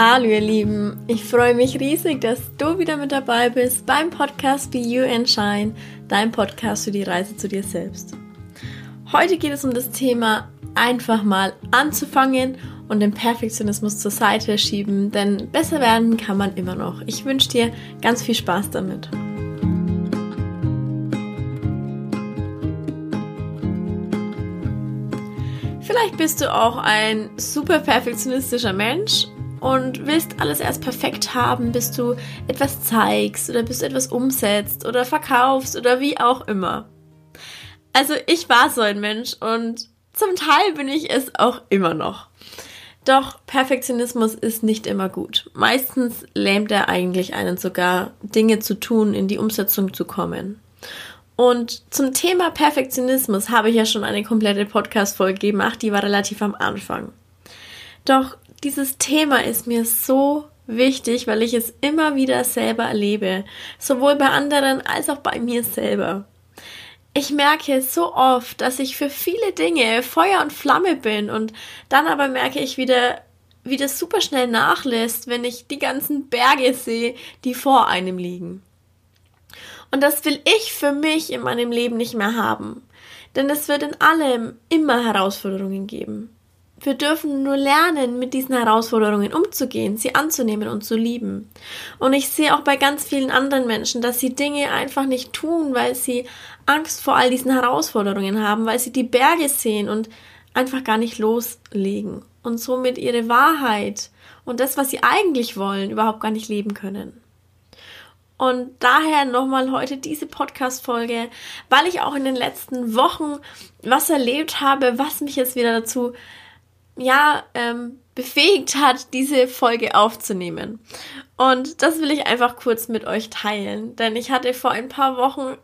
Hallo ihr Lieben, ich freue mich riesig, dass du wieder mit dabei bist beim Podcast Be You and Shine, dein Podcast für die Reise zu dir selbst. Heute geht es um das Thema einfach mal anzufangen und den Perfektionismus zur Seite schieben, denn besser werden kann man immer noch. Ich wünsche dir ganz viel Spaß damit. Vielleicht bist du auch ein super perfektionistischer Mensch und willst alles erst perfekt haben, bis du etwas zeigst oder bis du etwas umsetzt oder verkaufst oder wie auch immer. Also ich war so ein Mensch und zum Teil bin ich es auch immer noch. Doch Perfektionismus ist nicht immer gut. Meistens lähmt er eigentlich einen sogar, Dinge zu tun, in die Umsetzung zu kommen. Und zum Thema Perfektionismus habe ich ja schon eine komplette Podcast-Folge gemacht, die war relativ am Anfang. Doch dieses Thema ist mir so wichtig, weil ich es immer wieder selber erlebe, sowohl bei anderen als auch bei mir selber. Ich merke so oft, dass ich für viele Dinge Feuer und Flamme bin und dann aber merke ich wieder, wie das super schnell nachlässt, wenn ich die ganzen Berge sehe, die vor einem liegen. Und das will ich für mich in meinem Leben nicht mehr haben. Denn es wird in allem immer Herausforderungen geben. Wir dürfen nur lernen, mit diesen Herausforderungen umzugehen, sie anzunehmen und zu lieben. Und ich sehe auch bei ganz vielen anderen Menschen, dass sie Dinge einfach nicht tun, weil sie Angst vor all diesen Herausforderungen haben, weil sie die Berge sehen und einfach gar nicht loslegen und somit ihre Wahrheit und das, was sie eigentlich wollen, überhaupt gar nicht leben können. Und daher nochmal heute diese Podcast-Folge, weil ich auch in den letzten Wochen was erlebt habe, was mich jetzt wieder dazu ja, ähm, befähigt hat, diese Folge aufzunehmen. Und das will ich einfach kurz mit euch teilen, denn ich hatte vor ein paar Wochen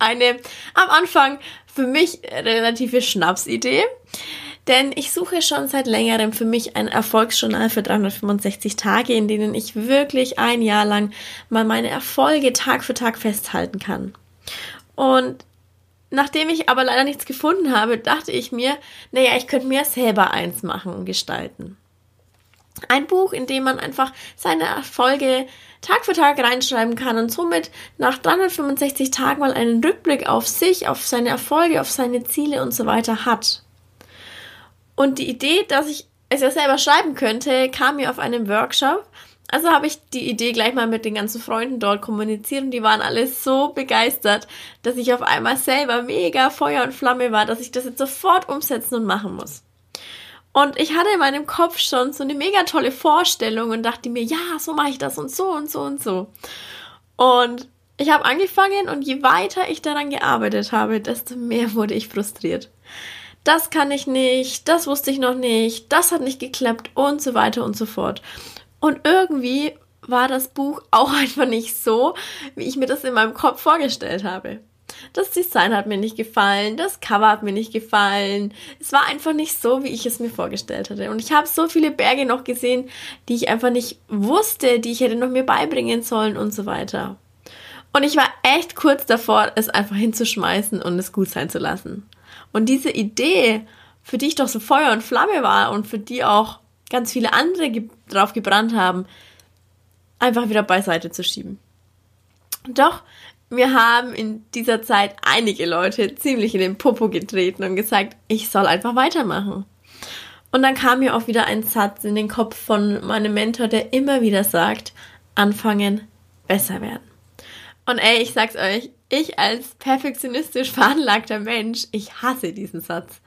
eine am Anfang für mich relative Schnapsidee. Denn ich suche schon seit längerem für mich ein Erfolgsjournal für 365 Tage, in denen ich wirklich ein Jahr lang mal meine Erfolge Tag für Tag festhalten kann. Und Nachdem ich aber leider nichts gefunden habe, dachte ich mir, naja, ich könnte mir selber eins machen und gestalten. Ein Buch, in dem man einfach seine Erfolge Tag für Tag reinschreiben kann und somit nach 365 Tagen mal einen Rückblick auf sich, auf seine Erfolge, auf seine Ziele und so weiter hat. Und die Idee, dass ich es ja selber schreiben könnte, kam mir auf einem Workshop, also habe ich die Idee gleich mal mit den ganzen Freunden dort kommuniziert und die waren alle so begeistert, dass ich auf einmal selber mega Feuer und Flamme war, dass ich das jetzt sofort umsetzen und machen muss. Und ich hatte in meinem Kopf schon so eine mega tolle Vorstellung und dachte mir, ja, so mache ich das und so und so und so. Und ich habe angefangen und je weiter ich daran gearbeitet habe, desto mehr wurde ich frustriert. Das kann ich nicht, das wusste ich noch nicht, das hat nicht geklappt und so weiter und so fort. Und irgendwie war das Buch auch einfach nicht so, wie ich mir das in meinem Kopf vorgestellt habe. Das Design hat mir nicht gefallen, das Cover hat mir nicht gefallen. Es war einfach nicht so, wie ich es mir vorgestellt hatte. Und ich habe so viele Berge noch gesehen, die ich einfach nicht wusste, die ich hätte noch mir beibringen sollen und so weiter. Und ich war echt kurz davor, es einfach hinzuschmeißen und es gut sein zu lassen. Und diese Idee, für die ich doch so Feuer und Flamme war und für die auch ganz viele andere ge drauf gebrannt haben, einfach wieder beiseite zu schieben. Doch wir haben in dieser Zeit einige Leute ziemlich in den Popo getreten und gesagt, ich soll einfach weitermachen. Und dann kam mir auch wieder ein Satz in den Kopf von meinem Mentor, der immer wieder sagt, anfangen, besser werden. Und ey, ich sag's euch, ich als perfektionistisch veranlagter Mensch, ich hasse diesen Satz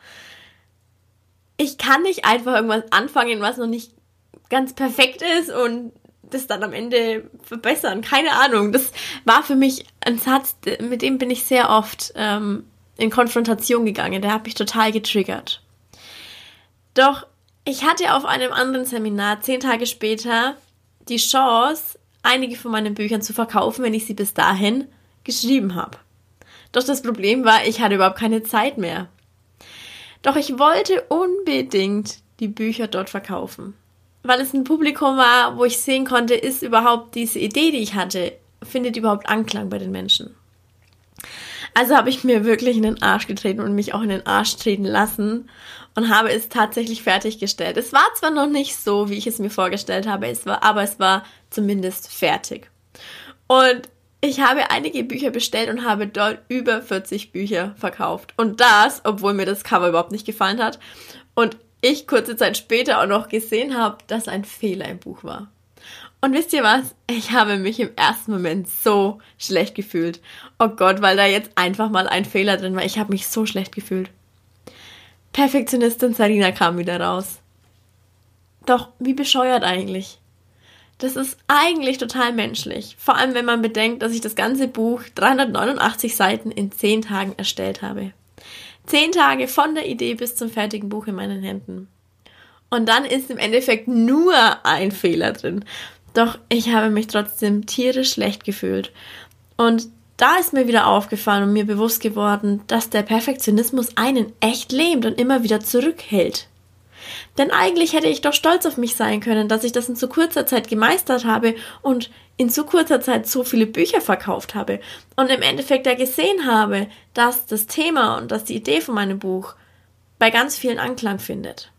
ich kann nicht einfach irgendwas anfangen, was noch nicht ganz perfekt ist und das dann am Ende verbessern. Keine Ahnung. Das war für mich ein Satz, mit dem bin ich sehr oft ähm, in Konfrontation gegangen. Der hat mich total getriggert. Doch ich hatte auf einem anderen Seminar zehn Tage später die Chance, einige von meinen Büchern zu verkaufen, wenn ich sie bis dahin geschrieben habe. Doch das Problem war, ich hatte überhaupt keine Zeit mehr. Doch ich wollte unbedingt die Bücher dort verkaufen, weil es ein Publikum war, wo ich sehen konnte, ist überhaupt diese Idee, die ich hatte, findet überhaupt Anklang bei den Menschen. Also habe ich mir wirklich in den Arsch getreten und mich auch in den Arsch treten lassen und habe es tatsächlich fertiggestellt. Es war zwar noch nicht so, wie ich es mir vorgestellt habe, es war, aber es war zumindest fertig. Und ich habe einige Bücher bestellt und habe dort über 40 Bücher verkauft. Und das, obwohl mir das Cover überhaupt nicht gefallen hat. Und ich kurze Zeit später auch noch gesehen habe, dass ein Fehler im Buch war. Und wisst ihr was? Ich habe mich im ersten Moment so schlecht gefühlt. Oh Gott, weil da jetzt einfach mal ein Fehler drin war. Ich habe mich so schlecht gefühlt. Perfektionistin Sarina kam wieder raus. Doch wie bescheuert eigentlich? Das ist eigentlich total menschlich. Vor allem, wenn man bedenkt, dass ich das ganze Buch 389 Seiten in 10 Tagen erstellt habe. 10 Tage von der Idee bis zum fertigen Buch in meinen Händen. Und dann ist im Endeffekt nur ein Fehler drin. Doch ich habe mich trotzdem tierisch schlecht gefühlt. Und da ist mir wieder aufgefallen und mir bewusst geworden, dass der Perfektionismus einen echt lähmt und immer wieder zurückhält. Denn eigentlich hätte ich doch stolz auf mich sein können, dass ich das in so kurzer Zeit gemeistert habe und in so kurzer Zeit so viele Bücher verkauft habe und im Endeffekt ja gesehen habe, dass das Thema und dass die Idee von meinem Buch bei ganz vielen Anklang findet.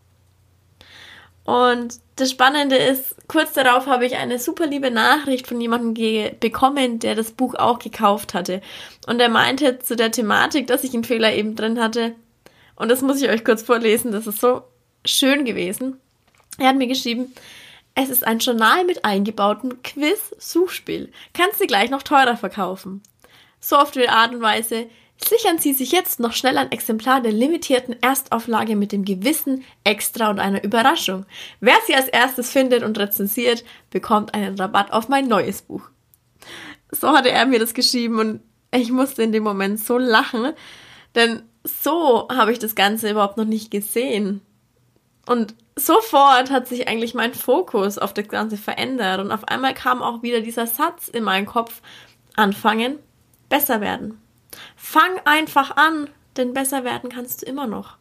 Und das Spannende ist, kurz darauf habe ich eine super liebe Nachricht von jemandem bekommen, der das Buch auch gekauft hatte. Und er meinte zu der Thematik, dass ich einen Fehler eben drin hatte. Und das muss ich euch kurz vorlesen, das ist so schön gewesen. Er hat mir geschrieben, es ist ein Journal mit eingebautem Quiz-Suchspiel. Kannst du gleich noch teurer verkaufen. So auf die Art und Weise, Sichern Sie sich jetzt noch schnell ein Exemplar der limitierten Erstauflage mit dem gewissen Extra und einer Überraschung. Wer sie als erstes findet und rezensiert, bekommt einen Rabatt auf mein neues Buch. So hatte er mir das geschrieben und ich musste in dem Moment so lachen, denn so habe ich das Ganze überhaupt noch nicht gesehen. Und sofort hat sich eigentlich mein Fokus auf das Ganze verändert und auf einmal kam auch wieder dieser Satz in meinen Kopf, anfangen, besser werden. Fang einfach an, denn besser werden kannst du immer noch.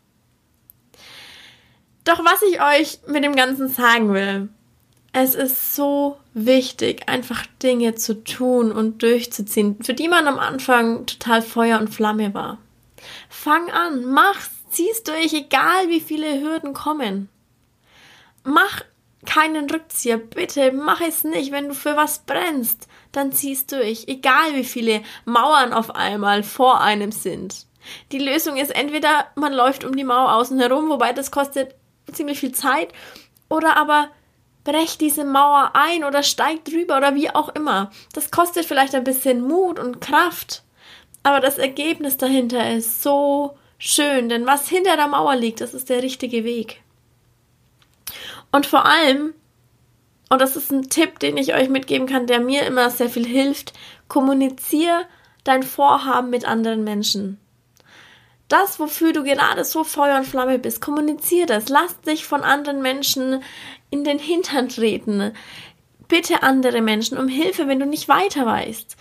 Doch was ich euch mit dem Ganzen sagen will, es ist so wichtig, einfach Dinge zu tun und durchzuziehen, für die man am Anfang total Feuer und Flamme war. Fang an, mach's, zieh's durch, egal wie viele Hürden kommen. Mach keinen Rückzieher, bitte mach es nicht, wenn du für was brennst dann ziehst durch, egal wie viele Mauern auf einmal vor einem sind. Die Lösung ist entweder man läuft um die Mauer außen herum, wobei das kostet ziemlich viel Zeit, oder aber brecht diese Mauer ein oder steigt drüber oder wie auch immer. Das kostet vielleicht ein bisschen Mut und Kraft, aber das Ergebnis dahinter ist so schön, denn was hinter der Mauer liegt, das ist der richtige Weg. Und vor allem und das ist ein Tipp, den ich euch mitgeben kann, der mir immer sehr viel hilft. Kommunizier dein Vorhaben mit anderen Menschen. Das, wofür du gerade so Feuer und Flamme bist, kommunizier das. Lass dich von anderen Menschen in den Hintern treten. Bitte andere Menschen um Hilfe, wenn du nicht weiter weißt.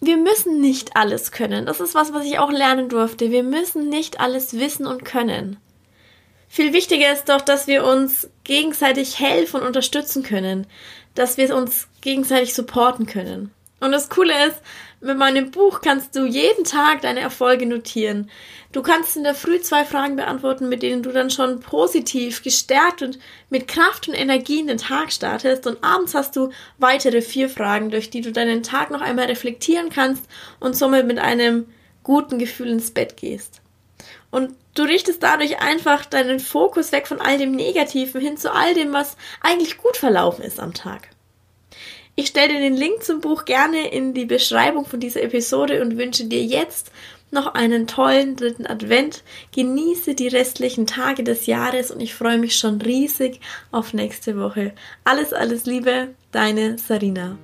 Wir müssen nicht alles können. Das ist was, was ich auch lernen durfte. Wir müssen nicht alles wissen und können. Viel wichtiger ist doch, dass wir uns gegenseitig helfen und unterstützen können, dass wir uns gegenseitig supporten können. Und das Coole ist, mit meinem Buch kannst du jeden Tag deine Erfolge notieren. Du kannst in der Früh zwei Fragen beantworten, mit denen du dann schon positiv, gestärkt und mit Kraft und Energie in den Tag startest. Und abends hast du weitere vier Fragen, durch die du deinen Tag noch einmal reflektieren kannst und somit mit einem guten Gefühl ins Bett gehst. Und du richtest dadurch einfach deinen Fokus weg von all dem Negativen hin zu all dem, was eigentlich gut verlaufen ist am Tag. Ich stelle dir den Link zum Buch gerne in die Beschreibung von dieser Episode und wünsche dir jetzt noch einen tollen dritten Advent. Genieße die restlichen Tage des Jahres und ich freue mich schon riesig auf nächste Woche. Alles, alles Liebe, deine Sarina.